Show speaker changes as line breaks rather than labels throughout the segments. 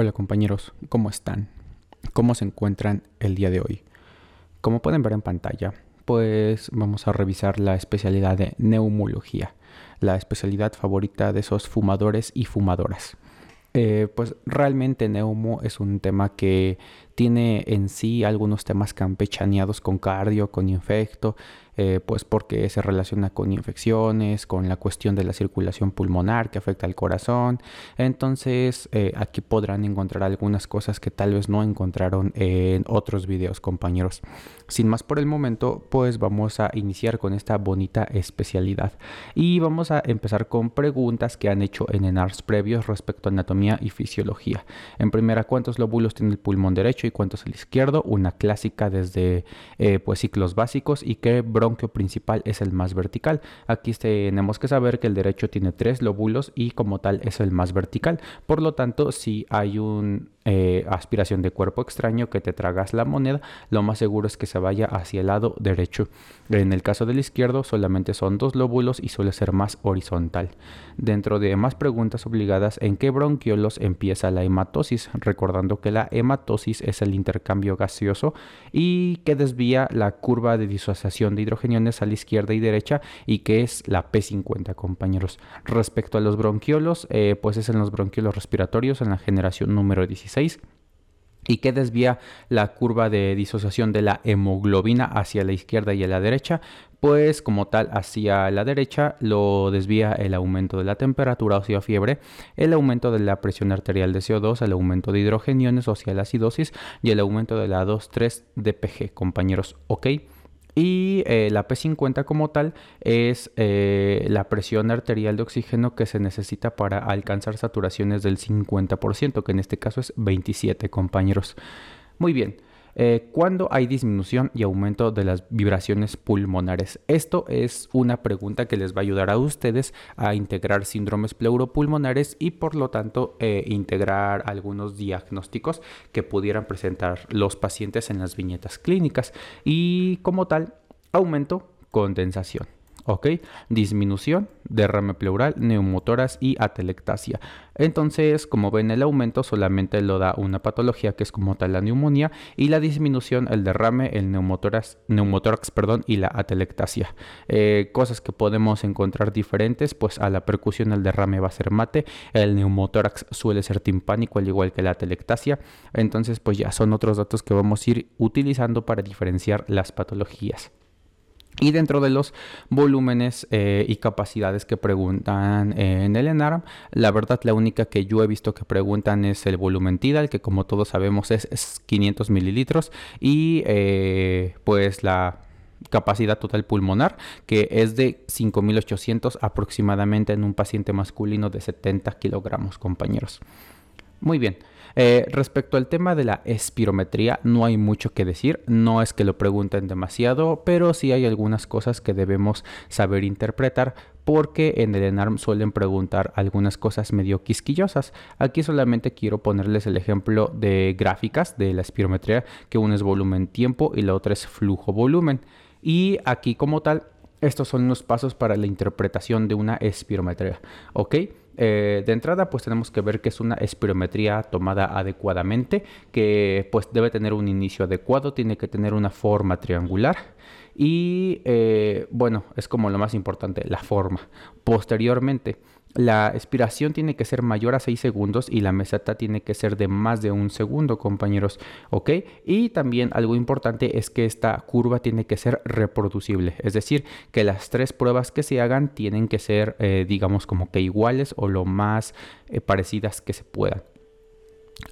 Hola compañeros, ¿cómo están? ¿Cómo se encuentran el día de hoy? Como pueden ver en pantalla, pues vamos a revisar la especialidad de neumología, la especialidad favorita de esos fumadores y fumadoras. Eh, pues realmente neumo es un tema que tiene en sí algunos temas campechaneados con cardio, con infecto, eh, pues porque se relaciona con infecciones, con la cuestión de la circulación pulmonar que afecta al corazón. Entonces eh, aquí podrán encontrar algunas cosas que tal vez no encontraron en otros videos compañeros. Sin más por el momento, pues vamos a iniciar con esta bonita especialidad. Y vamos a empezar con preguntas que han hecho en ENARS previos respecto a anatomía y fisiología. En primera, ¿cuántos lóbulos tiene el pulmón derecho y cuántos el izquierdo? Una clásica desde eh, pues ciclos básicos y qué bronquio principal es el más vertical. Aquí tenemos que saber que el derecho tiene tres lóbulos y como tal es el más vertical. Por lo tanto, si hay un eh, aspiración de cuerpo extraño que te tragas la moneda, lo más seguro es que se vaya hacia el lado derecho. En el caso del izquierdo solamente son dos lóbulos y suele ser más horizontal. Dentro de más preguntas obligadas, ¿en qué bronquiolos empieza la hematosis? Recordando que la hematosis es el intercambio gaseoso y que desvía la curva de disociación de hidrogeniones a la izquierda y derecha y que es la P50 compañeros. Respecto a los bronquiolos, eh, pues es en los bronquiolos respiratorios en la generación número 16 y que desvía la curva de disociación de la hemoglobina hacia la izquierda y a la derecha, pues como tal hacia la derecha lo desvía el aumento de la temperatura o sea fiebre, el aumento de la presión arterial de CO2, el aumento de hidrogeniones o sea la acidosis y el aumento de la 2,3 DPG, compañeros, ¿ok? Y eh, la P50 como tal es eh, la presión arterial de oxígeno que se necesita para alcanzar saturaciones del 50%, que en este caso es 27 compañeros. Muy bien. Eh, cuando hay disminución y aumento de las vibraciones pulmonares. Esto es una pregunta que les va a ayudar a ustedes a integrar síndromes pleuropulmonares y por lo tanto eh, integrar algunos diagnósticos que pudieran presentar los pacientes en las viñetas clínicas y como tal aumento condensación. ¿Ok? Disminución, derrame pleural, neumotoras y atelectasia. Entonces, como ven, el aumento solamente lo da una patología que es como tal la neumonía y la disminución, el derrame, el neumotórax, neumotórax perdón, y la atelectasia. Eh, cosas que podemos encontrar diferentes, pues a la percusión el derrame va a ser mate, el neumotórax suele ser timpánico al igual que la atelectasia. Entonces, pues ya son otros datos que vamos a ir utilizando para diferenciar las patologías. Y dentro de los volúmenes eh, y capacidades que preguntan en el ENARM, la verdad la única que yo he visto que preguntan es el volumen tidal, que como todos sabemos es, 500 mililitros, y eh, pues la capacidad total pulmonar, que es de 5800 aproximadamente en un paciente masculino de 70 kilogramos, compañeros. Muy bien. Eh, respecto al tema de la espirometría, no hay mucho que decir, no es que lo pregunten demasiado, pero sí hay algunas cosas que debemos saber interpretar porque en el ENARM suelen preguntar algunas cosas medio quisquillosas. Aquí solamente quiero ponerles el ejemplo de gráficas de la espirometría, que una es volumen tiempo y la otra es flujo volumen. Y aquí como tal, estos son los pasos para la interpretación de una espirometría, ¿ok? Eh, de entrada, pues tenemos que ver que es una espirometría tomada adecuadamente, que pues debe tener un inicio adecuado, tiene que tener una forma triangular y eh, bueno, es como lo más importante, la forma. Posteriormente, la expiración tiene que ser mayor a 6 segundos y la meseta tiene que ser de más de un segundo, compañeros. ¿Ok? Y también algo importante es que esta curva tiene que ser reproducible. Es decir, que las tres pruebas que se hagan tienen que ser, eh, digamos, como que iguales o lo más eh, parecidas que se puedan.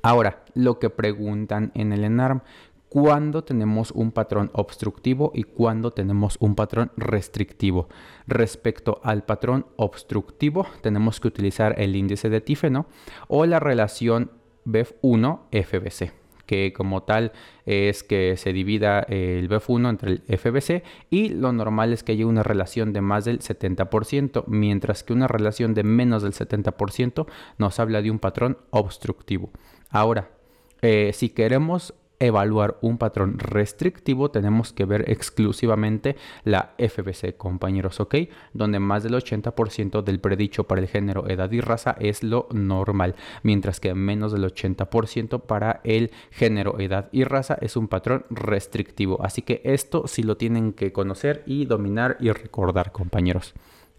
Ahora, lo que preguntan en el ENARM, cuándo tenemos un patrón obstructivo y cuándo tenemos un patrón restrictivo. Respecto al patrón obstructivo, tenemos que utilizar el índice de Tífeno o la relación BEF1-FBC que como tal es que se divida el BEF1 entre el FBC y lo normal es que haya una relación de más del 70%, mientras que una relación de menos del 70% nos habla de un patrón obstructivo. Ahora, eh, si queremos evaluar un patrón restrictivo, tenemos que ver exclusivamente la FBC, compañeros, ¿ok? Donde más del 80% del predicho para el género, edad y raza es lo normal, mientras que menos del 80% para el género, edad y raza es un patrón restrictivo. Así que esto sí lo tienen que conocer y dominar y recordar, compañeros.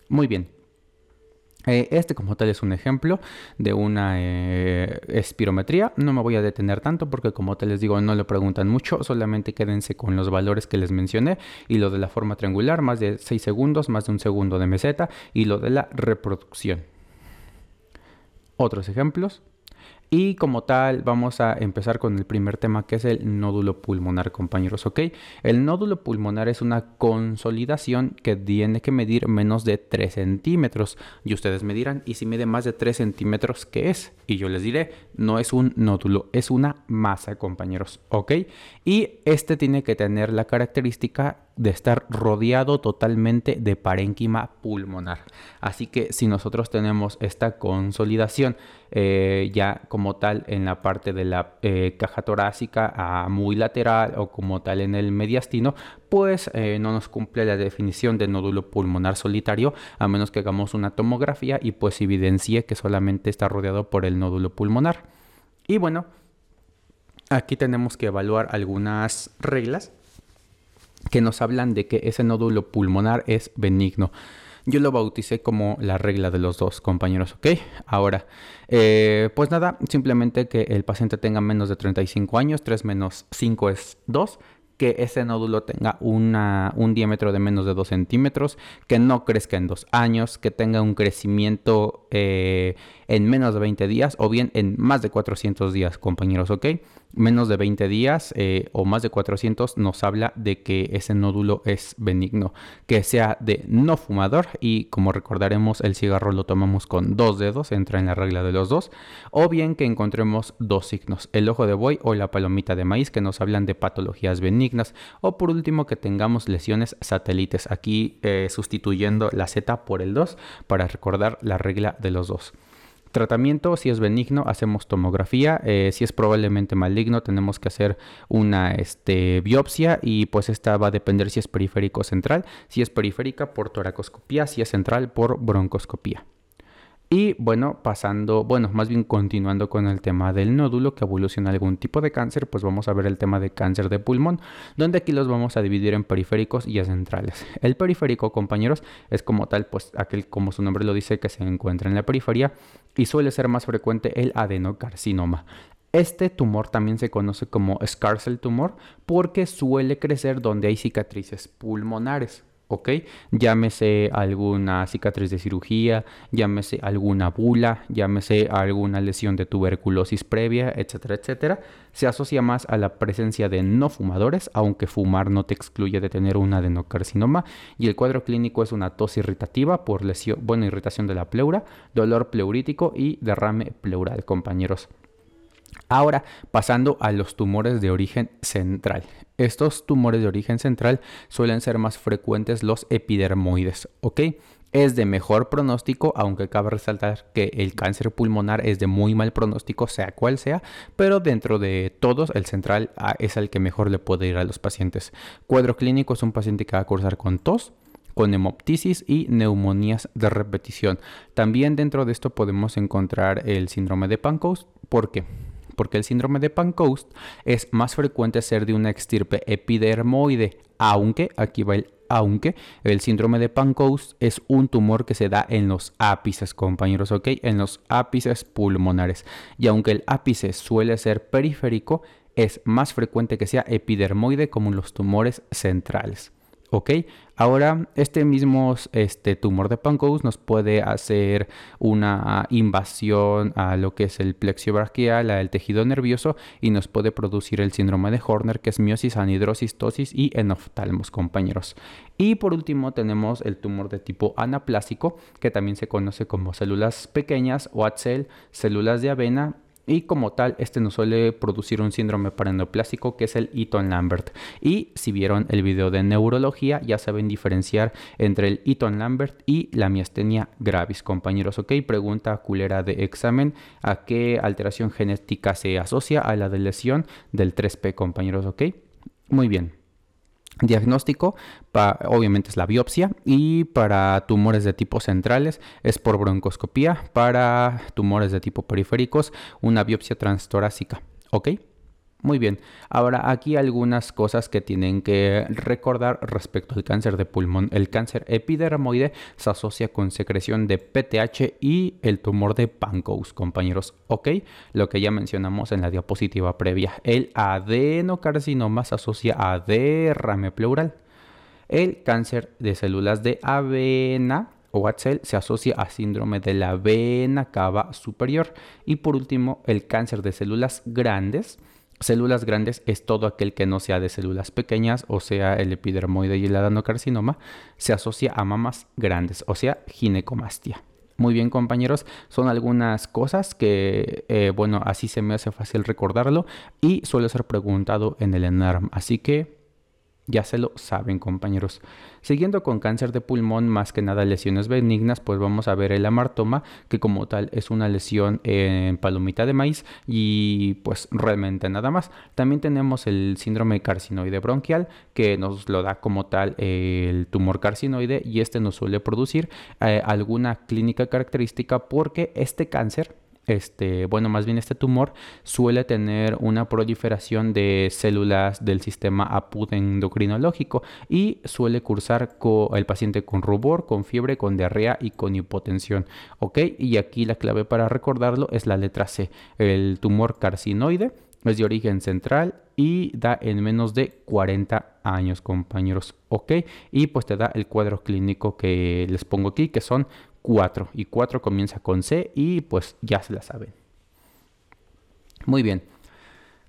Muy bien. Eh, este como tal es un ejemplo de una eh, espirometría. No me voy a detener tanto porque como te les digo no le preguntan mucho. Solamente quédense con los valores que les mencioné y lo de la forma triangular, más de 6 segundos, más de un segundo de meseta y lo de la reproducción. Otros ejemplos. Y como tal, vamos a empezar con el primer tema que es el nódulo pulmonar, compañeros, ¿ok? El nódulo pulmonar es una consolidación que tiene que medir menos de 3 centímetros. Y ustedes me dirán, ¿y si mide más de 3 centímetros, qué es? Y yo les diré, no es un nódulo, es una masa, compañeros, ¿ok? Y este tiene que tener la característica de estar rodeado totalmente de parénquima pulmonar. Así que si nosotros tenemos esta consolidación eh, ya como tal en la parte de la eh, caja torácica a muy lateral o como tal en el mediastino, pues eh, no nos cumple la definición de nódulo pulmonar solitario a menos que hagamos una tomografía y pues evidencie que solamente está rodeado por el nódulo pulmonar. Y bueno, aquí tenemos que evaluar algunas reglas que nos hablan de que ese nódulo pulmonar es benigno. Yo lo bauticé como la regla de los dos compañeros, ¿ok? Ahora, eh, pues nada, simplemente que el paciente tenga menos de 35 años, 3 menos 5 es 2, que ese nódulo tenga un diámetro de menos de 2 centímetros, que no crezca en dos años, que tenga un crecimiento eh, en menos de 20 días o bien en más de 400 días, compañeros, ¿ok? Menos de 20 días eh, o más de 400 nos habla de que ese nódulo es benigno, que sea de no fumador y como recordaremos el cigarro lo tomamos con dos dedos, entra en la regla de los dos, o bien que encontremos dos signos, el ojo de buey o la palomita de maíz que nos hablan de patologías benignas, o por último que tengamos lesiones satélites, aquí eh, sustituyendo la Z por el 2 para recordar la regla de los dos. Tratamiento, si es benigno, hacemos tomografía. Eh, si es probablemente maligno, tenemos que hacer una este, biopsia y pues esta va a depender si es periférico o central. Si es periférica, por toracoscopía. Si es central, por broncoscopía. Y bueno, pasando, bueno, más bien continuando con el tema del nódulo que evoluciona algún tipo de cáncer, pues vamos a ver el tema de cáncer de pulmón, donde aquí los vamos a dividir en periféricos y centrales. El periférico, compañeros, es como tal, pues aquel, como su nombre lo dice, que se encuentra en la periferia y suele ser más frecuente el adenocarcinoma. Este tumor también se conoce como Scarcell tumor porque suele crecer donde hay cicatrices pulmonares. ¿Ok? Llámese alguna cicatriz de cirugía, llámese alguna bula, llámese alguna lesión de tuberculosis previa, etcétera, etcétera. Se asocia más a la presencia de no fumadores, aunque fumar no te excluye de tener un adenocarcinoma. Y el cuadro clínico es una tos irritativa por lesión, bueno, irritación de la pleura, dolor pleurítico y derrame pleural, compañeros. Ahora, pasando a los tumores de origen central. Estos tumores de origen central suelen ser más frecuentes los epidermoides, ¿ok? Es de mejor pronóstico, aunque cabe resaltar que el cáncer pulmonar es de muy mal pronóstico, sea cual sea, pero dentro de todos el central ah, es el que mejor le puede ir a los pacientes. Cuadro clínico es un paciente que va a cursar con tos, con hemoptisis y neumonías de repetición. También dentro de esto podemos encontrar el síndrome de Pancoast. ¿Por qué? Porque el síndrome de Pancoast es más frecuente ser de una extirpe epidermoide, aunque, aquí va el aunque el síndrome de Pancoast es un tumor que se da en los ápices, compañeros, ¿ok? En los ápices pulmonares. Y aunque el ápice suele ser periférico, es más frecuente que sea epidermoide como en los tumores centrales. ¿Ok? Ahora, este mismo este, tumor de Pancoast nos puede hacer una invasión a lo que es el plexio brachial, al tejido nervioso y nos puede producir el síndrome de Horner, que es miosis, anhidrosis, tosis y enoftalmos, compañeros. Y por último tenemos el tumor de tipo anaplásico, que también se conoce como células pequeñas o ATSEL, células de avena y como tal este nos suele producir un síndrome paraneoplásico que es el Eaton-Lambert. Y si vieron el video de neurología ya saben diferenciar entre el Eaton-Lambert y la miastenia gravis, compañeros. Ok, pregunta culera de examen, ¿a qué alteración genética se asocia a la de lesión del 3P, compañeros? Ok, muy bien. Diagnóstico, obviamente es la biopsia y para tumores de tipo centrales es por broncoscopía, para tumores de tipo periféricos una biopsia transtorácica, ¿ok? Muy bien, ahora aquí algunas cosas que tienen que recordar respecto al cáncer de pulmón. El cáncer epidermoide se asocia con secreción de PTH y el tumor de Pancos, compañeros. Ok, lo que ya mencionamos en la diapositiva previa. El adenocarcinoma se asocia a derrame pleural. El cáncer de células de avena o Axel se asocia a síndrome de la vena cava superior. Y por último, el cáncer de células grandes Células grandes es todo aquel que no sea de células pequeñas, o sea, el epidermoide y el adenocarcinoma, se asocia a mamas grandes, o sea, ginecomastia. Muy bien compañeros, son algunas cosas que, eh, bueno, así se me hace fácil recordarlo y suele ser preguntado en el ENARM. Así que ya se lo saben compañeros. Siguiendo con cáncer de pulmón, más que nada lesiones benignas, pues vamos a ver el amartoma, que como tal es una lesión en palomita de maíz y pues realmente nada más. También tenemos el síndrome carcinoide bronquial, que nos lo da como tal el tumor carcinoide y este nos suele producir eh, alguna clínica característica porque este cáncer este, bueno, más bien este tumor suele tener una proliferación de células del sistema apudendocrinológico y suele cursar con el paciente con rubor, con fiebre, con diarrea y con hipotensión. ¿Ok? Y aquí la clave para recordarlo es la letra C. El tumor carcinoide es de origen central y da en menos de 40 años, compañeros. ¿Ok? Y pues te da el cuadro clínico que les pongo aquí, que son 4 y 4 comienza con C y pues ya se la saben. Muy bien.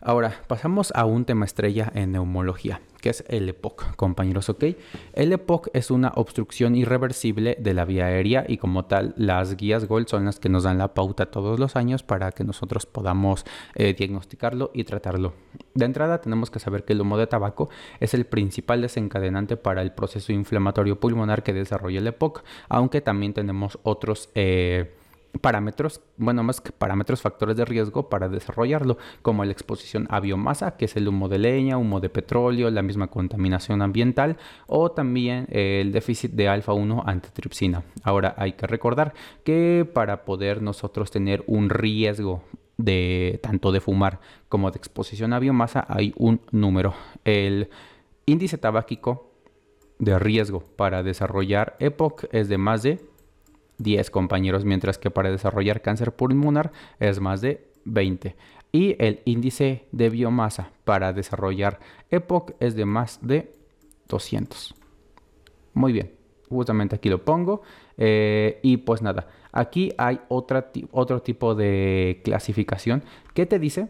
Ahora pasamos a un tema estrella en neumología, que es el EPOC, compañeros, ¿ok? El EPOC es una obstrucción irreversible de la vía aérea y como tal las guías GOLD son las que nos dan la pauta todos los años para que nosotros podamos eh, diagnosticarlo y tratarlo. De entrada tenemos que saber que el humo de tabaco es el principal desencadenante para el proceso inflamatorio pulmonar que desarrolla el EPOC, aunque también tenemos otros... Eh, parámetros, bueno, más que parámetros, factores de riesgo para desarrollarlo, como la exposición a biomasa, que es el humo de leña, humo de petróleo, la misma contaminación ambiental o también el déficit de alfa-1 antitripsina. Ahora hay que recordar que para poder nosotros tener un riesgo de tanto de fumar como de exposición a biomasa hay un número. El índice tabáquico de riesgo para desarrollar EPOC es de más de 10 compañeros, mientras que para desarrollar cáncer pulmonar es más de 20. Y el índice de biomasa para desarrollar EPOC es de más de 200. Muy bien, justamente aquí lo pongo. Eh, y pues nada, aquí hay otra, otro tipo de clasificación que te dice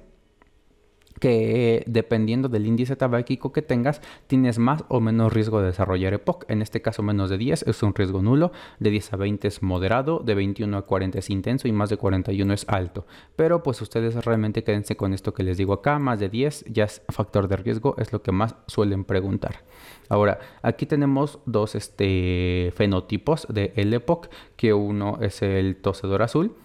que dependiendo del índice tabáquico que tengas, tienes más o menos riesgo de desarrollar EPOC. En este caso, menos de 10 es un riesgo nulo, de 10 a 20 es moderado, de 21 a 40 es intenso y más de 41 es alto. Pero pues ustedes realmente quédense con esto que les digo acá, más de 10 ya es factor de riesgo, es lo que más suelen preguntar. Ahora, aquí tenemos dos este, fenotipos de EPOC, que uno es el tosedor azul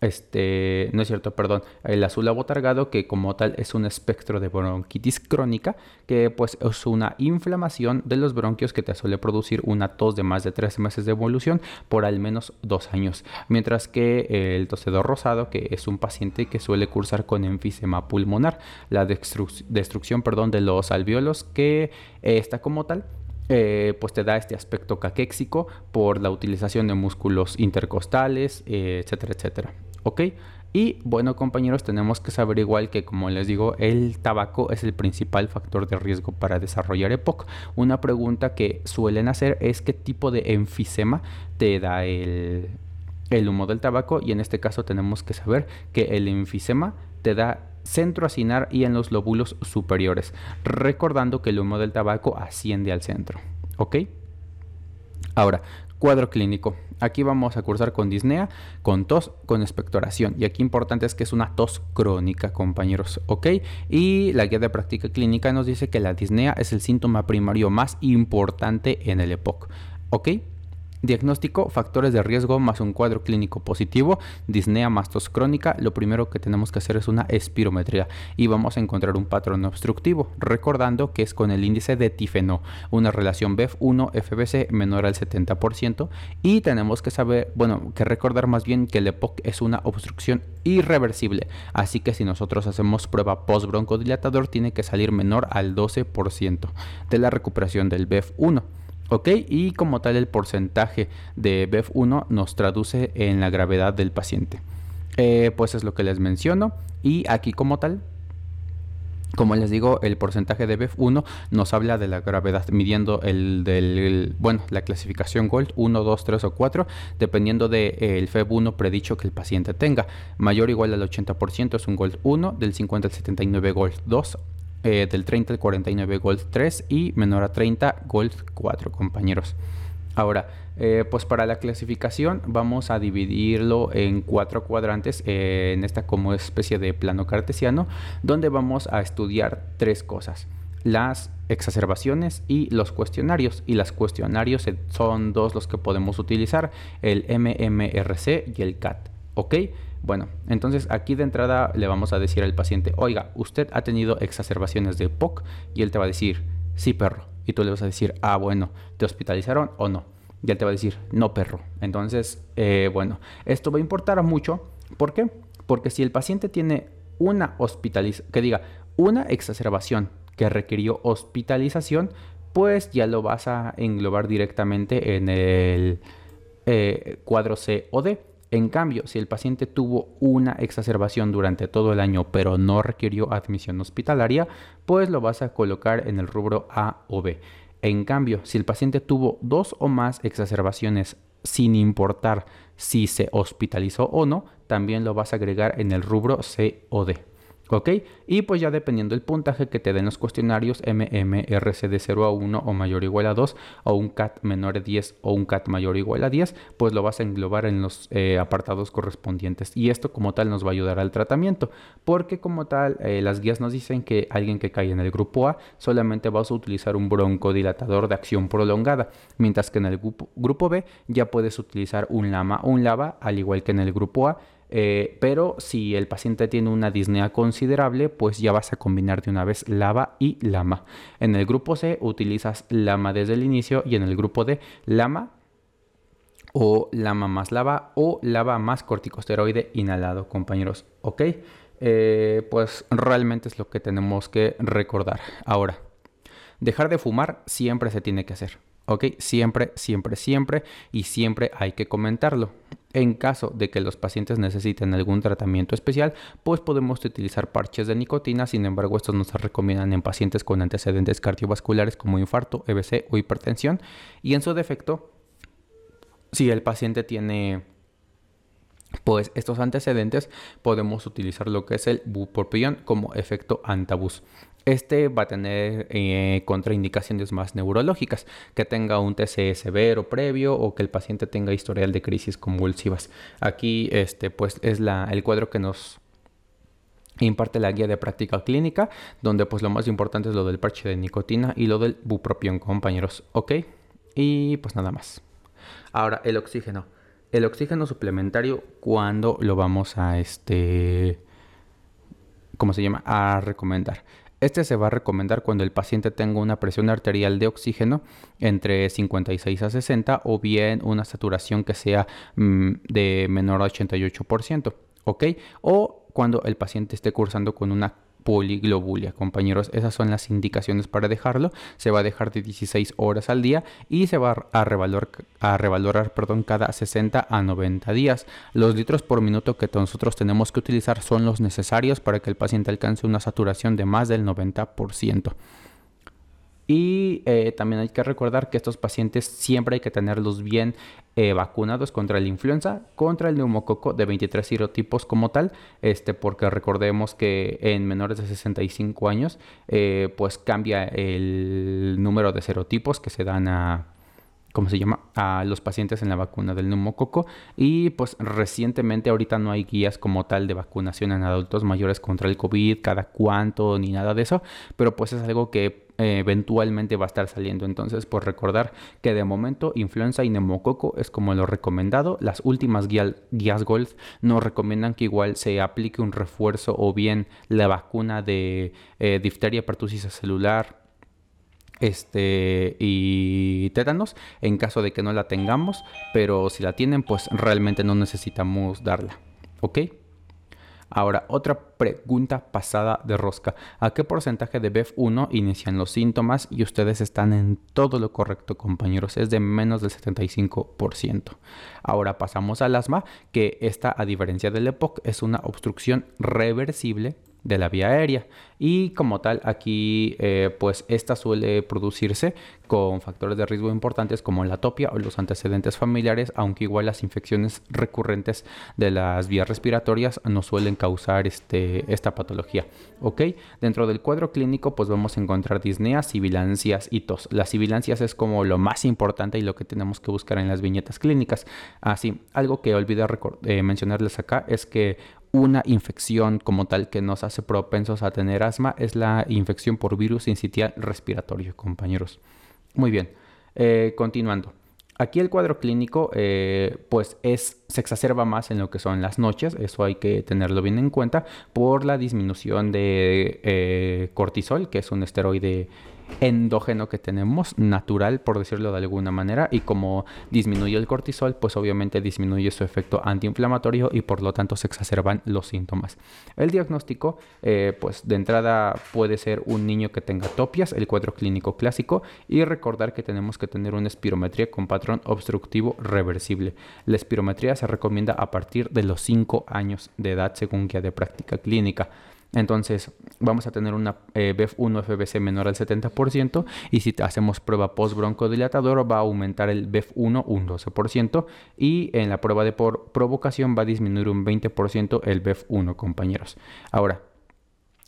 este, no es cierto, perdón, el azul abotargado que como tal es un espectro de bronquitis crónica que pues es una inflamación de los bronquios que te suele producir una tos de más de tres meses de evolución por al menos dos años, mientras que el tosedor rosado que es un paciente que suele cursar con enfisema pulmonar, la destrucción perdón, de los alveolos que está como tal eh, pues te da este aspecto caquéxico por la utilización de músculos intercostales, eh, etcétera, etcétera. ¿Ok? Y bueno compañeros, tenemos que saber igual que como les digo, el tabaco es el principal factor de riesgo para desarrollar EPOC. Una pregunta que suelen hacer es qué tipo de enfisema te da el, humo del tabaco y en este caso tenemos que saber que el enfisema te da centro acinar y en los lóbulos superiores, recordando que el humo del tabaco asciende al centro. ¿Ok? Ahora, Cuadro clínico. Aquí vamos a cursar con disnea, con tos, con expectoración. Y aquí importante es que es una tos crónica, compañeros. ¿Ok? Y la guía de práctica clínica nos dice que la disnea es el síntoma primario más importante en el EPOC. ¿Ok? Diagnóstico, factores de riesgo más un cuadro clínico positivo, disnea más tos crónica, lo primero que tenemos que hacer es una espirometría y vamos a encontrar un patrón obstructivo, recordando que es con el índice de tifeno, una relación BEF1-FBC menor al 70% y tenemos que saber, bueno, que recordar más bien que el EPOC es una obstrucción irreversible, así que si nosotros hacemos prueba post-broncodilatador tiene que salir menor al 12% de la recuperación del BEF1. ¿Ok? Y como tal el porcentaje de BEF1 nos traduce en la gravedad del paciente. Eh, pues es lo que les menciono. Y aquí como tal, como les digo, el porcentaje de BEF1 nos habla de la gravedad, midiendo el del, bueno, la clasificación GOLD 1, 2, 3 o 4, dependiendo del de, eh, FEB1 predicho que el paciente tenga. Mayor o igual al 80% es un GOLD 1, del 50 al 79 GOLD 2, eh, del 30 al 49 Gold 3 y menor a 30 Gold 4 compañeros. Ahora, eh, pues para la clasificación vamos a dividirlo en cuatro cuadrantes eh, en esta como especie de plano cartesiano donde vamos a estudiar tres cosas las exacerbaciones y los cuestionarios y las cuestionarios son dos los que podemos utilizar el MMRC y el CAT ok bueno, entonces aquí de entrada le vamos a decir al paciente, oiga, usted ha tenido exacerbaciones de POC y él te va a decir, sí, perro. Y tú le vas a decir, ah, bueno, ¿te hospitalizaron o no? Y él te va a decir, no, perro. Entonces, eh, bueno, esto va a importar mucho. ¿Por qué? Porque si el paciente tiene una hospitalización, que diga, una exacerbación que requirió hospitalización, pues ya lo vas a englobar directamente en el eh, cuadro C o D. En cambio, si el paciente tuvo una exacerbación durante todo el año pero no requirió admisión hospitalaria, pues lo vas a colocar en el rubro A o B. En cambio, si el paciente tuvo dos o más exacerbaciones sin importar si se hospitalizó o no, también lo vas a agregar en el rubro C o D. ¿Ok? Y pues ya dependiendo del puntaje que te den los cuestionarios MMRC de 0 a 1 o mayor o igual a 2 o un CAT menor a 10 o un CAT mayor o igual a 10, pues lo vas a englobar en los eh, apartados correspondientes. Y esto como tal nos va a ayudar al tratamiento, porque como tal eh, las guías nos dicen que alguien que cae en el grupo A solamente vas a utilizar un broncodilatador de acción prolongada, mientras que en el grupo, grupo B ya puedes utilizar un LAMA o un LAVA, al igual que en el grupo A eh, pero si el paciente tiene una disnea considerable, pues ya vas a combinar de una vez LAVA y LAMA. En el grupo C utilizas LAMA desde el inicio y en el grupo D LAMA o LAMA más LAVA o LAVA más corticosteroide inhalado, compañeros. ¿Ok? Eh, pues realmente es lo que tenemos que recordar. Ahora, dejar de fumar siempre se tiene que hacer. ¿Ok? Siempre, siempre, siempre y siempre hay que comentarlo. En caso de que los pacientes necesiten algún tratamiento especial, pues podemos utilizar parches de nicotina, sin embargo estos no se recomiendan en pacientes con antecedentes cardiovasculares como infarto, EBC o hipertensión y en su defecto, si el paciente tiene pues estos antecedentes podemos utilizar lo que es el bupropión como efecto antabus. Este va a tener eh, contraindicaciones más neurológicas, que tenga un TCE severo previo o que el paciente tenga historial de crisis convulsivas. Aquí este, pues, es el cuadro que nos imparte la guía de práctica clínica, donde pues lo más importante es lo del parche de nicotina y lo del bupropión, compañeros. ¿Ok? Y pues nada más. Ahora, el oxígeno. El oxígeno suplementario, ¿cuándo lo vamos a este... ¿Cómo se llama? A recomendar. Este se va a recomendar cuando el paciente tenga una presión arterial de oxígeno entre 56 a 60 o bien una saturación que sea mm, de menor a 88%, ¿ok? O cuando el paciente esté cursando con una poliglobulia, compañeros. Esas son las indicaciones para dejarlo. Se va a dejar de 16 horas al día y se va a revalorar, a revalorar perdón, cada 60 a 90 días. Los litros por minuto que nosotros tenemos que utilizar son los necesarios para que el paciente alcance una saturación de más del 90%. Y eh, también hay que recordar que estos pacientes siempre hay que tenerlos bien eh, vacunados contra la influenza, contra el neumococo de 23 serotipos como tal, este, porque recordemos que en menores de 65 años, eh, pues cambia el número de serotipos que se dan a, ¿cómo se llama? A los pacientes en la vacuna del neumococo. Y pues recientemente ahorita no hay guías como tal de vacunación en adultos mayores contra el COVID, cada cuánto, ni nada de eso. Pero pues es algo que eventualmente va a estar saliendo. Entonces, por recordar que de momento influenza y neumococo es como lo recomendado. Las últimas guías, guías Gold nos recomiendan que igual se aplique un refuerzo o bien la vacuna de eh, difteria, pertusis celular, este y tétanos en caso de que no la tengamos, pero si la tienen, pues realmente no necesitamos darla. ¿Ok? Ahora, otra pregunta pasada de rosca. ¿A qué porcentaje de BEF1 inician los síntomas? Y ustedes están en todo lo correcto, compañeros. Es de menos del 75%. Ahora pasamos al asma, que esta, a diferencia del EPOC, es una obstrucción reversible de la vía aérea. Y como tal aquí eh, pues esta suele producirse con factores de riesgo importantes como la topia o los antecedentes familiares aunque igual las infecciones recurrentes de las vías respiratorias no suelen causar este, esta patología. Ok dentro del cuadro clínico pues vamos a encontrar disneas sibilancias y tos. Las sibilancias es como lo más importante y lo que tenemos que buscar en las viñetas clínicas. Así algo que olvidé eh, mencionarles acá es que una infección como tal que nos hace propensos a tener asma es la infección por virus incitial respiratorio, compañeros. Muy bien, eh, continuando. Aquí el cuadro clínico eh, pues es, se exacerba más en lo que son las noches, eso hay que tenerlo bien en cuenta por la disminución de eh, cortisol, que es un esteroide endógeno que tenemos, natural por decirlo de alguna manera, y como disminuye el cortisol, pues obviamente disminuye su efecto antiinflamatorio y por lo tanto se exacerban los síntomas. El diagnóstico, eh, pues de entrada puede ser un niño que tenga topias, el cuadro clínico clásico, y recordar que tenemos que tener una espirometría con patrón obstructivo reversible. La espirometría se recomienda a partir de los 5 años de edad según guía de práctica clínica. Entonces vamos a tener una eh, BEF1 FBC menor al 70% y si hacemos prueba post broncodilatador va a aumentar el BEF1 un 12% y en la prueba de provocación va a disminuir un 20% el BEF1 compañeros. Ahora,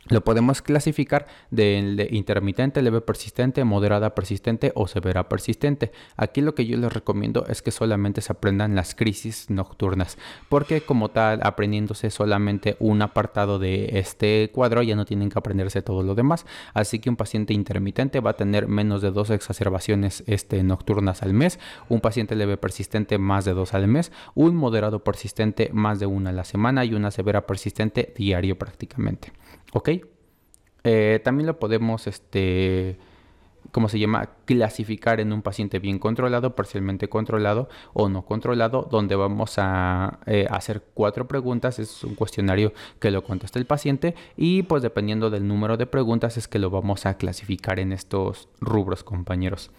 lo podemos clasificar de, intermitente, leve persistente, moderada persistente o severa persistente. Aquí lo que yo les recomiendo es que solamente se aprendan las crisis nocturnas, porque como tal, aprendiéndose solamente un apartado de este cuadro, ya no tienen que aprenderse todo lo demás. Así que un paciente intermitente va a tener menos de dos exacerbaciones este, nocturnas al mes, un paciente leve persistente más de dos al mes, un moderado persistente más de una a la semana y una severa persistente diario prácticamente. ¿Ok? Eh, también lo podemos, este, ¿cómo se llama? Clasificar en un paciente bien controlado, parcialmente controlado o no controlado, donde vamos a eh, hacer cuatro preguntas. Es un cuestionario que lo contesta el paciente y pues dependiendo del número de preguntas es que lo vamos a clasificar en estos rubros, compañeros.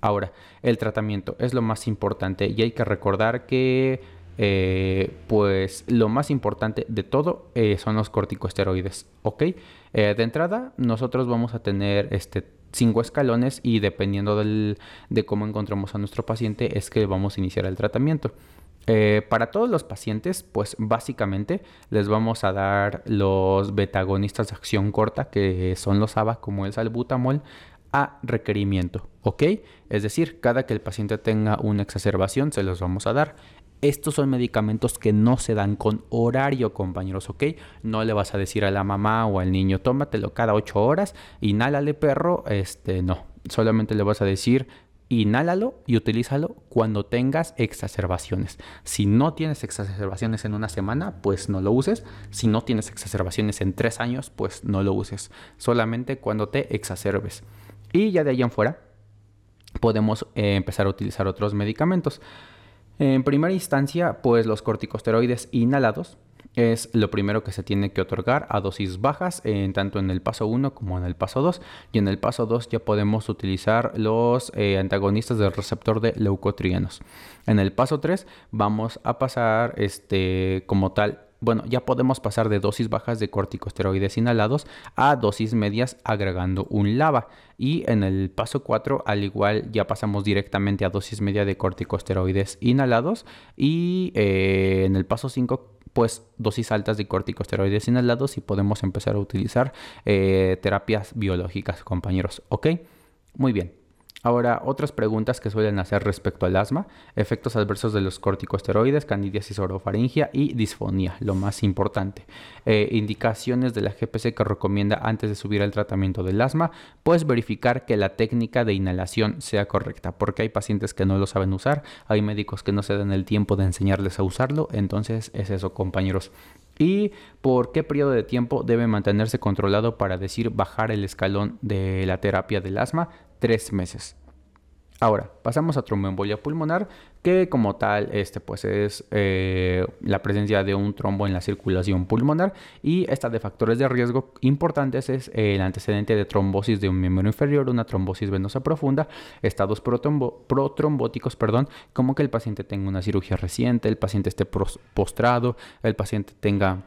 Ahora, el tratamiento es lo más importante y hay que recordar que eh, pues lo más importante de todo eh, son los corticosteroides, ¿ok? Eh, de entrada, nosotros vamos a tener este cinco escalones y dependiendo de cómo encontramos a nuestro paciente es que vamos a iniciar el tratamiento. para todos los pacientes, pues básicamente les vamos a dar los betagonistas de acción corta, que son los ABA como el salbutamol, a requerimiento, ¿ok? Es decir, cada que el paciente tenga una exacerbación se los vamos a dar. Estos son medicamentos que no se dan con horario, compañeros, ¿ok? No le vas a decir a la mamá o al niño, tómatelo cada 8 horas, inhálale perro, este, no. Solamente le vas a decir, inhálalo y utilízalo cuando tengas exacerbaciones. Si no tienes exacerbaciones en una semana, pues no lo uses. Si no tienes exacerbaciones en tres años, pues no lo uses. Solamente cuando te exacerbes. Y ya de ahí en fuera, podemos eh, empezar a utilizar otros medicamentos. En primera instancia, pues los corticosteroides inhalados es lo primero que se tiene que otorgar a dosis bajas, tanto en el paso 1 como en el paso 2. Y en el paso 2 ya podemos utilizar los eh, antagonistas del receptor de leucotrienos. En el paso 3 vamos a pasar este, como tal bueno, ya podemos pasar de dosis bajas de corticosteroides inhalados a dosis medias agregando un LAVA. Y en el paso 4, al igual, ya pasamos directamente a dosis media de corticosteroides inhalados. Y eh, en el paso 5, pues dosis altas de corticosteroides inhalados y podemos empezar a utilizar eh, terapias biológicas, compañeros. ¿Ok? Muy bien. Ahora, otras preguntas que suelen hacer respecto al asma, efectos adversos de los corticosteroides, candidiasis orofaringia y disfonía, lo más importante. Eh, indicaciones de la GPC que recomienda antes de subir al tratamiento del asma, pues verificar que la técnica de inhalación sea correcta, porque hay pacientes que no lo saben usar, hay médicos que no se dan el tiempo de enseñarles a usarlo, entonces es eso compañeros. ¿Y por qué periodo de tiempo debe mantenerse controlado para decir bajar el escalón de la terapia del asma? Tres meses. Ahora, pasamos a tromboembolia pulmonar, que como tal, este pues es eh, la presencia de un trombo en la circulación pulmonar y esta de factores de riesgo importantes es el antecedente de trombosis de un miembro inferior, una trombosis venosa profunda, estados protrombóticos, perdón, como que el paciente tenga una cirugía reciente, el paciente esté postrado, el paciente tenga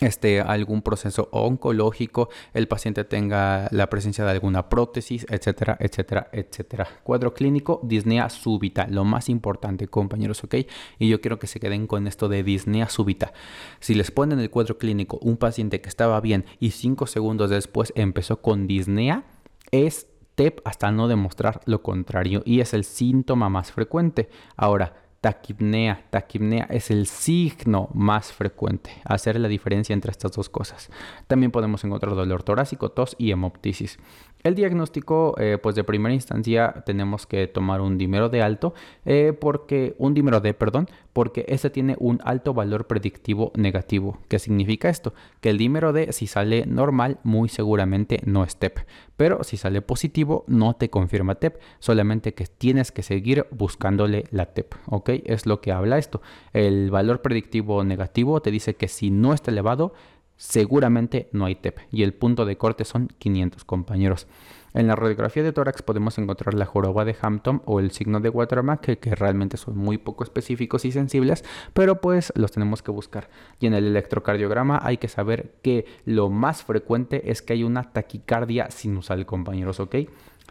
este, algún proceso oncológico, el paciente tenga la presencia de alguna prótesis, etcétera, etcétera, etcétera. Cuadro clínico, disnea súbita, lo más importante, compañeros, ¿ok? Y yo quiero que se queden con esto de disnea súbita. Si les ponen el cuadro clínico un paciente que estaba bien y cinco segundos después empezó con disnea, es TEP hasta no demostrar lo contrario y es el síntoma más frecuente. Ahora, taquipnea. Taquipnea es el signo más frecuente. Hacer la diferencia entre estas dos cosas. También podemos encontrar dolor torácico, tos y hemoptisis. El diagnóstico, eh, pues de primera instancia tenemos que tomar un dímero de alto, eh, porque un dímero de, perdón, porque ese tiene un alto valor predictivo negativo. ¿Qué significa esto? Que el dímero de, si sale normal, muy seguramente no es TEP, pero si sale positivo, no te confirma TEP, solamente que tienes que seguir buscándole la TEP, ¿ok? Es lo que habla esto. El valor predictivo negativo te dice que si no está elevado, seguramente no hay TEP y el punto de corte son 500 compañeros. En la radiografía de tórax podemos encontrar la joroba de Hampton o el signo de Watermark que, que, realmente son muy poco específicos y sensibles, pero pues los tenemos que buscar. Y en el electrocardiograma hay que saber que lo más frecuente es que hay una taquicardia sinusal, compañeros, ¿ok?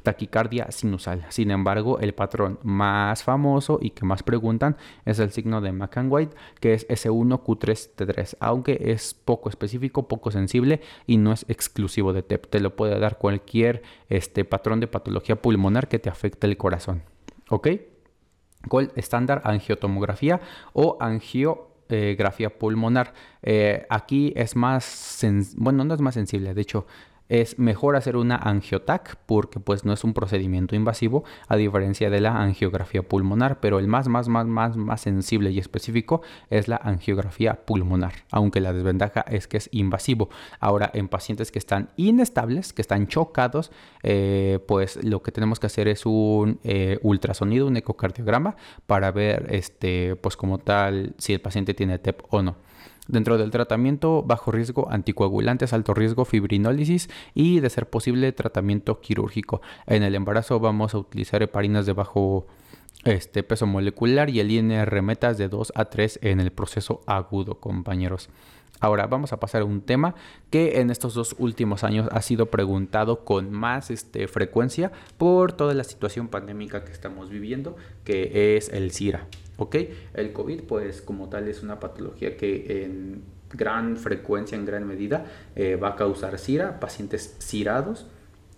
Taquicardia sinusal. Sin embargo, el patrón más famoso y que más preguntan es el signo de McCann-White, que es S1Q3T3, aunque es poco específico, poco sensible y no es exclusivo de TEP. Te lo puede dar cualquier este, patrón de patología pulmonar que te afecte el corazón. ¿Ok? Gold estándar angiotomografía o angiografía pulmonar. Eh, aquí es más, bueno, no es más sensible, de hecho es mejor hacer una angiotac porque pues no es un procedimiento invasivo a diferencia de la angiografía pulmonar, pero el más más más más más sensible y específico es la angiografía pulmonar, aunque la desventaja es que es invasivo. Ahora en pacientes que están inestables, que están chocados, eh, pues lo que tenemos que hacer es un eh, ultrasonido, un ecocardiograma para ver este pues como tal si el paciente tiene TEP o no. Dentro del tratamiento, bajo riesgo, anticoagulantes, alto riesgo, fibrinólisis y, de ser posible, tratamiento quirúrgico. En el embarazo vamos a utilizar heparinas de bajo este, peso molecular y el INR metas de 2 a 3 en el proceso agudo, compañeros. Ahora vamos a pasar a un tema que en estos dos últimos años ha sido preguntado con más este, frecuencia por toda la situación pandémica que estamos viviendo, que es el SIRA. ¿Ok? El COVID, pues como tal, es una patología que en gran frecuencia, en gran medida, eh, va a causar SIRA, pacientes cirados.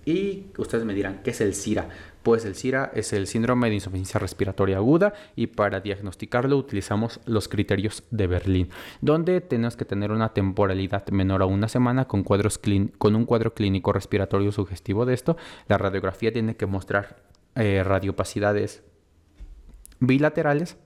Y ustedes me dirán, ¿qué es el SIRA? Pues el SIRA es el síndrome de insuficiencia respiratoria aguda y para diagnosticarlo utilizamos los criterios de Berlín, donde tenemos que tener una temporalidad menor a una semana con, cuadros con un cuadro clínico respiratorio sugestivo de esto. La radiografía tiene que mostrar eh, radiopacidades bilaterales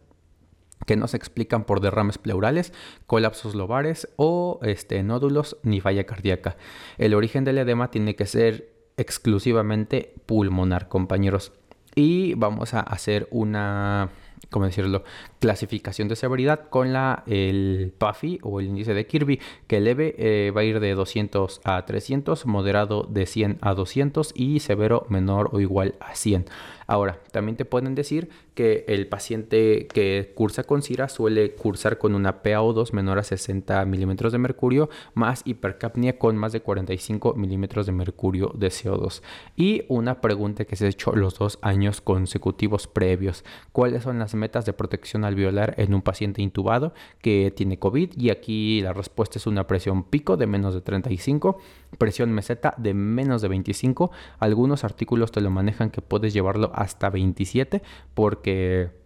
que no se explican por derrames pleurales, colapsos lobares o este, nódulos ni falla cardíaca. El origen del edema tiene que ser exclusivamente pulmonar, compañeros. Y vamos a hacer una, ¿cómo decirlo? Clasificación de severidad con la, el PAFI o el índice de Kirby, que leve eh, va a ir de 200 a 300, moderado de 100 a 200 y severo menor o igual a 100. Ahora, también te pueden decir que el paciente que cursa con CIRA suele cursar con una PaO2 menor a 60 milímetros de mercurio más hipercapnia con más de 45 milímetros de mercurio de CO2. Y una pregunta que se ha hecho los dos años consecutivos previos. ¿Cuáles son las metas de protección alveolar en un paciente intubado que tiene COVID? Y aquí la respuesta es una presión pico de menos de 35, presión meseta de menos de 25. Algunos artículos te lo manejan que puedes llevarlo hasta 27 porque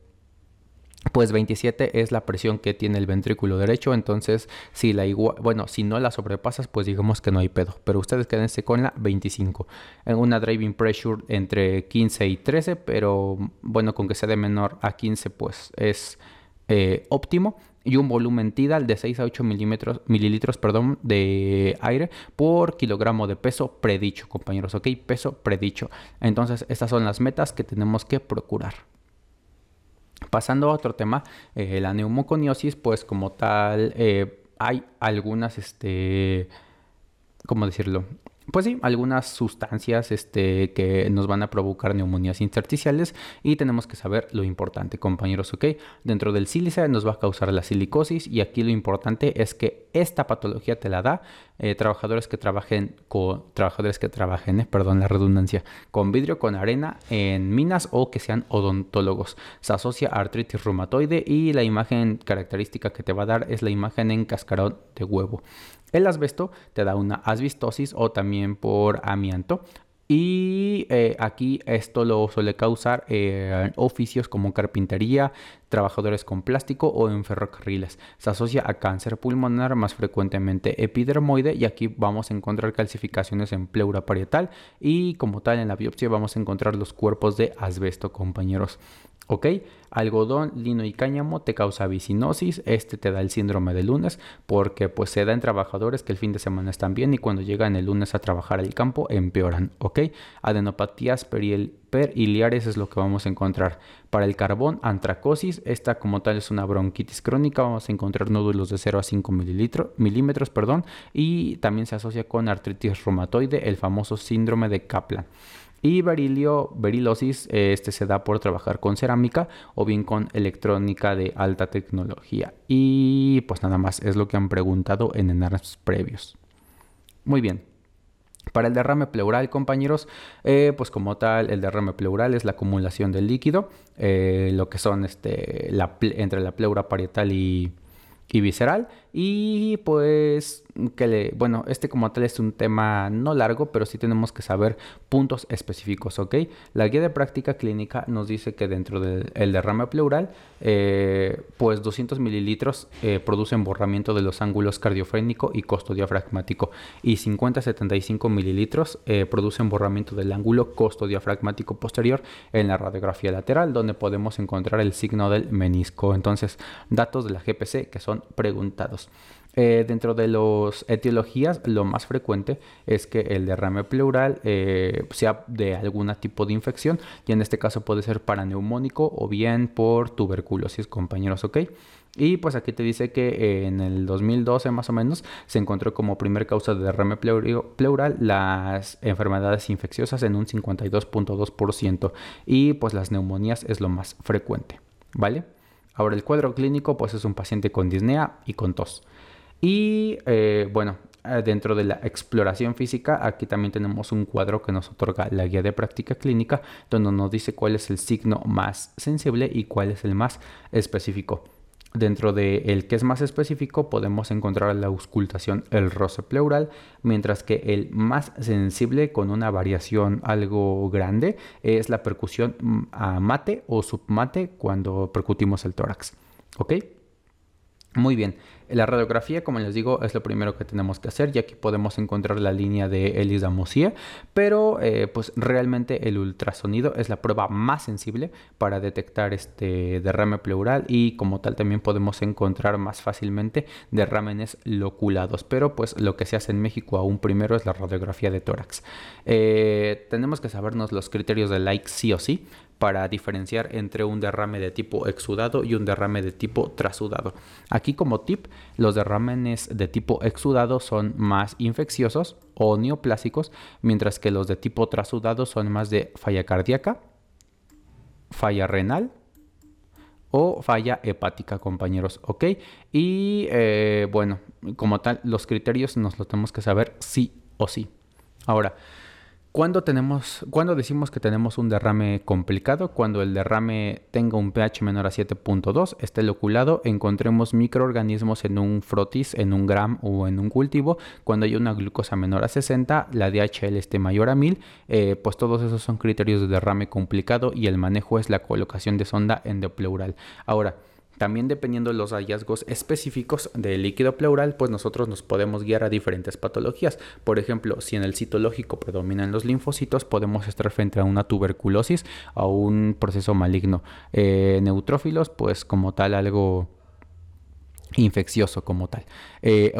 pues 27 es la presión que tiene el ventrículo derecho, entonces si la bueno, si no la sobrepasas, pues digamos que no hay pedo, pero ustedes quédense con la 25. En una driving pressure entre 15 y 13, pero bueno, con que sea de menor a 15 pues es eh, óptimo y un volumen tidal de 6 a 8 mililitros perdón, de aire por kilogramo de peso predicho, compañeros, ¿ok? Peso predicho. Entonces, estas son las metas que tenemos que procurar. Pasando a otro tema, eh, la neumoconiosis, pues como tal, eh, hay algunas, este, ¿cómo decirlo? Pues sí, algunas sustancias este, que nos van a provocar neumonías intersticiales y tenemos que saber lo importante, compañeros, ¿ok? Dentro del sílice nos va a causar la silicosis y aquí lo importante es que esta patología te la da eh, trabajadores que trabajen con trabajadores que trabajen, eh, perdón la redundancia, con vidrio, con arena en minas o que sean odontólogos. Se asocia a artritis reumatoide y la imagen característica que te va a dar es la imagen en cascarón de huevo. El asbesto te da una asbestosis o también por amianto. Y eh, aquí esto lo suele causar eh, oficios como carpintería, trabajadores con plástico o en ferrocarriles. Se asocia a cáncer pulmonar, más frecuentemente epidermoide, y aquí vamos a encontrar calcificaciones en pleura parietal y como tal en la biopsia vamos a encontrar los cuerpos de asbesto, compañeros. ¿Ok? Algodón, lino y cáñamo te causa vicinosis, este te da el síndrome de lunes porque pues se da en trabajadores que el fin de semana están bien y cuando llegan el lunes a trabajar al campo empeoran, ¿ok? Adenopatías periliares es lo que vamos a encontrar. Para el carbón, antracosis, esta como tal es una bronquitis crónica, vamos a encontrar nódulos de 0 a 5 milímetros, perdón, y también se asocia con artritis reumatoide, el famoso síndrome de Kaplan. Y berilio, berilosis, este se da por trabajar con cerámica o bien con electrónica de alta tecnología. Y pues nada más es lo que han preguntado en enarnos previos. Muy bien. Para el derrame pleural, compañeros, eh, pues como tal, el derrame pleural es la acumulación del líquido, eh, lo que son este, la, entre la pleura parietal y, y visceral. Y pues que le, bueno, este como tal es un tema no largo, pero sí tenemos que saber puntos específicos, ¿ok? La guía de práctica clínica nos dice que dentro del derrame pleural, eh, pues 200 mililitros eh, producen borramiento de los ángulos cardiofrénico y costodiafragmático y 50-75 mililitros eh, producen borramiento del ángulo costodiafragmático posterior en la radiografía lateral, donde podemos encontrar el signo del menisco. Entonces, datos de la GPC que son preguntados. Eh, dentro de las etiologías, lo más frecuente es que el derrame pleural eh, sea de algún tipo de infección y en este caso puede ser paraneumónico o bien por tuberculosis, compañeros, ¿ok? Y pues aquí te dice que en el 2012 más o menos se encontró como primer causa de derrame pleural las enfermedades infecciosas en un 52.2% y pues las neumonías es lo más frecuente, ¿vale? Ahora el cuadro clínico pues es un paciente con disnea y con tos. Y eh, bueno, eh, dentro de la exploración física, aquí también tenemos un cuadro que nos otorga la guía de práctica clínica, donde nos dice cuál es el signo más sensible y cuál es el más específico. Dentro del el que es más específico podemos encontrar la auscultación, el roce pleural, mientras que el más sensible con una variación algo grande es la percusión mm, a mate o submate cuando percutimos el tórax. ¿Ok? Muy bien, la radiografía, como les digo, es lo primero que tenemos que hacer, ya que podemos encontrar la línea de Elisa Mosier, pero eh, pues realmente el ultrasonido es la prueba más sensible para detectar este derrame pleural y como tal también podemos encontrar más fácilmente derrámenes loculados, pero pues lo que se hace en México aún primero es la radiografía de tórax. Eh, tenemos que sabernos los criterios de like sí o sí, para diferenciar entre un derrame de tipo exudado y un derrame de tipo trasudado. Aquí como tip, los derrames de tipo exudado son más infecciosos o neoplásicos, mientras que los de tipo trasudado son más de falla cardíaca falla renal o falla hepática, compañeros, ¿ok? Y eh, bueno, como tal, los criterios nos los tenemos que saber sí o sí. Ahora, cuando tenemos, cuando decimos que tenemos un derrame complicado, cuando el derrame tenga un pH menor a 7.2, esté loculado, encontremos microorganismos en un frotis, en un gram o en un cultivo, cuando hay una glucosa menor a 60, la DHL esté mayor a 1000, eh, pues todos esos son criterios de derrame complicado y el manejo es la colocación de sonda endopleural. Ahora, también dependiendo de los hallazgos específicos del líquido pleural, pues nosotros nos podemos guiar a diferentes patologías. Por ejemplo, si en el citológico predominan los linfocitos, podemos estar frente a una tuberculosis o un proceso maligno. Eh, neutrófilos, pues como tal algo infeccioso como tal. Eh,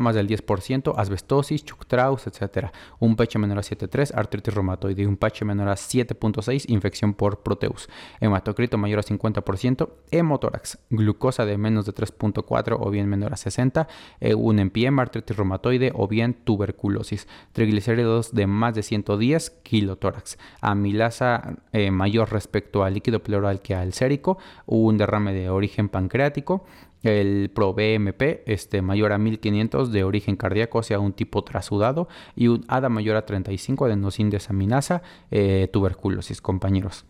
más del 10%, asbestosis, Chuck-Strauss, etc. Un pH menor a 7.3, artritis reumatoide. Un pH menor a 7.6, infección por proteus. Hematocrito mayor a 50%, hemotórax. Glucosa de menos de 3.4 o bien menor a 60. Eh, un empiema, artritis reumatoide o bien tuberculosis. Triglicéridos de más de 110, kilotórax. Amilasa eh, mayor respecto al líquido pleural que al sérico. Un derrame de origen pancreático el ProBMP este, mayor a 1500 de origen cardíaco, o sea, un tipo trasudado, y un ADA mayor a 35 de desaminasa, eh, tuberculosis, compañeros.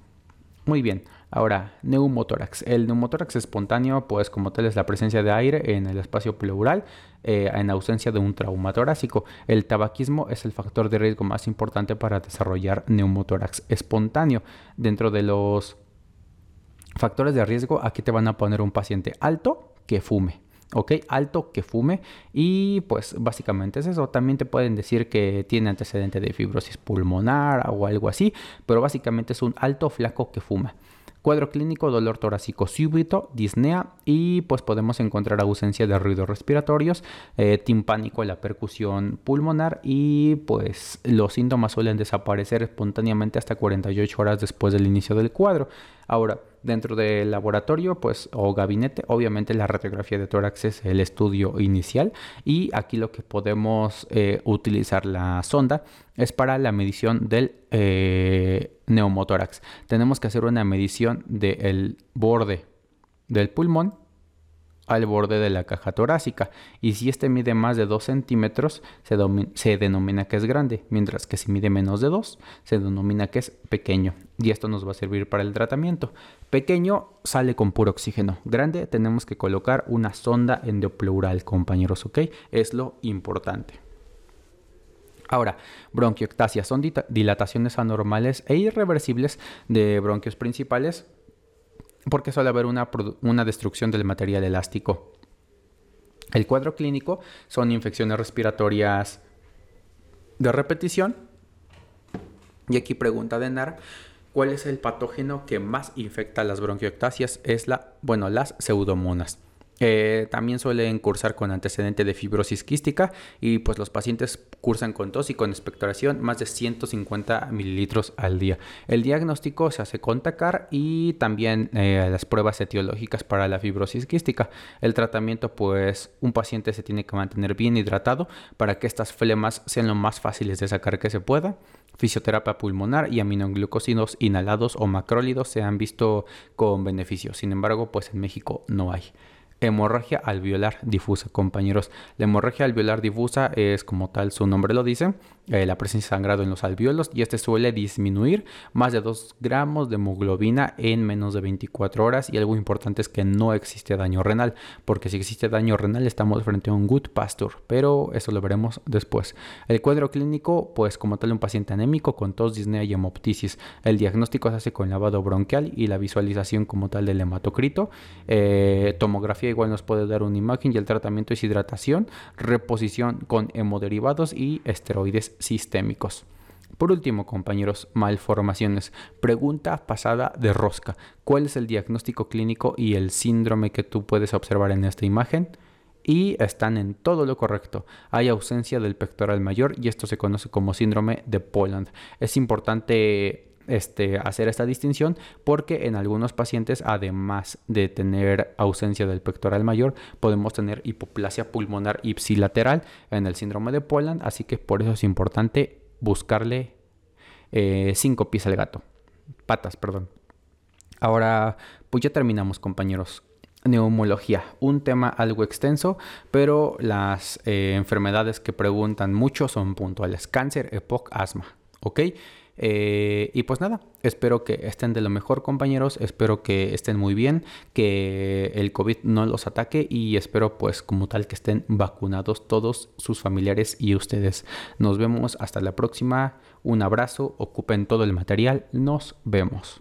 Muy bien, ahora neumotórax. El neumotórax espontáneo, pues como tal es la presencia de aire en el espacio pleural eh, en ausencia de un trauma torácico. El tabaquismo es el factor de riesgo más importante para desarrollar neumotórax espontáneo. Dentro de los factores de riesgo, aquí te van a poner un paciente alto, que fume. ¿ok? Alto que fume y pues básicamente es eso. También te pueden decir que tiene antecedente de fibrosis pulmonar o algo así, pero básicamente es un alto flaco que fuma. Cuadro clínico, dolor torácico súbito, disnea y pues podemos encontrar ausencia de ruidos respiratorios, eh, timpánico, la percusión pulmonar y pues los síntomas suelen desaparecer espontáneamente hasta 48 horas después del inicio del cuadro. Ahora, dentro del laboratorio pues o gabinete. Obviamente la radiografía de tórax es el estudio inicial y aquí lo que podemos eh, utilizar la sonda es para la medición del eh, neumotórax tenemos que hacer una medición del borde del pulmón al borde de la caja torácica y si este mide más de 2 centímetros se, denomina que es grande, mientras que si mide menos de 2 se denomina que es pequeño y esto nos va a servir para el tratamiento. Pequeño sale con puro oxígeno, grande tenemos que colocar una sonda endopleural compañeros, ¿ok? Es lo importante. Ahora, bronquioctasia son dilataciones anormales e irreversibles de bronquios principales porque suele haber una, una destrucción del material elástico. El cuadro clínico son infecciones respiratorias de repetición. Y aquí pregunta de NAR, ¿cuál es el patógeno que más infecta las bronquioctasias? Es la, bueno, las pseudomonas. También suelen cursar con antecedente de fibrosis quística y pues los pacientes cursan con tos y con expectoración más de 150 mililitros al día. El diagnóstico se hace con TACAR y también eh, las pruebas etiológicas para la fibrosis quística. El tratamiento pues un paciente se tiene que mantener bien hidratado para que estas flemas sean lo más fáciles de sacar que se pueda. Fisioterapia pulmonar y aminoglucosidos inhalados o macrólidos se han visto con beneficio. Sin embargo, pues en México no hay. Hemorragia alveolar difusa, compañeros. La hemorragia alveolar difusa es como tal su nombre lo dice, eh, la presencia de sangrado en los alveolos y este suele disminuir más de 2 gramos de hemoglobina en menos de 24 horas y algo importante es que no existe daño renal, porque si existe daño renal estamos frente a un good pasture, pero eso lo veremos después. El cuadro clínico, pues como tal un paciente anémico con tos, disnea y hemoptisis. El diagnóstico se hace con lavado bronquial y la visualización como tal del hematocrito. Eh, tomografía igual nos puede dar una imagen y el tratamiento es hidratación, reposición con hemoderivados y esteroides sistémicos. Por último, compañeros, malformaciones. Pregunta pasada de rosca. ¿Cuál es el diagnóstico clínico y el síndrome que tú puedes observar en esta imagen? Y están en todo lo correcto. Hay ausencia del pectoral mayor y esto se conoce como síndrome de Poland. Es importante este, hacer esta distinción porque en algunos pacientes, además de tener ausencia del pectoral mayor, podemos tener hipoplasia pulmonar ipsilateral en el síndrome de Poland, así que por eso es importante buscarle eh, cinco pies al gato, patas, perdón. Ahora, pues ya terminamos compañeros. Neumología, un tema algo extenso, pero las eh, enfermedades que preguntan mucho son puntuales, cáncer, EPOC, asma. Eh, y pues nada, espero que estén de lo mejor compañeros, espero que estén muy bien, que el COVID no los ataque y espero pues como tal que estén vacunados todos sus familiares y ustedes. Nos vemos hasta la próxima, un abrazo, ocupen todo el material, nos vemos.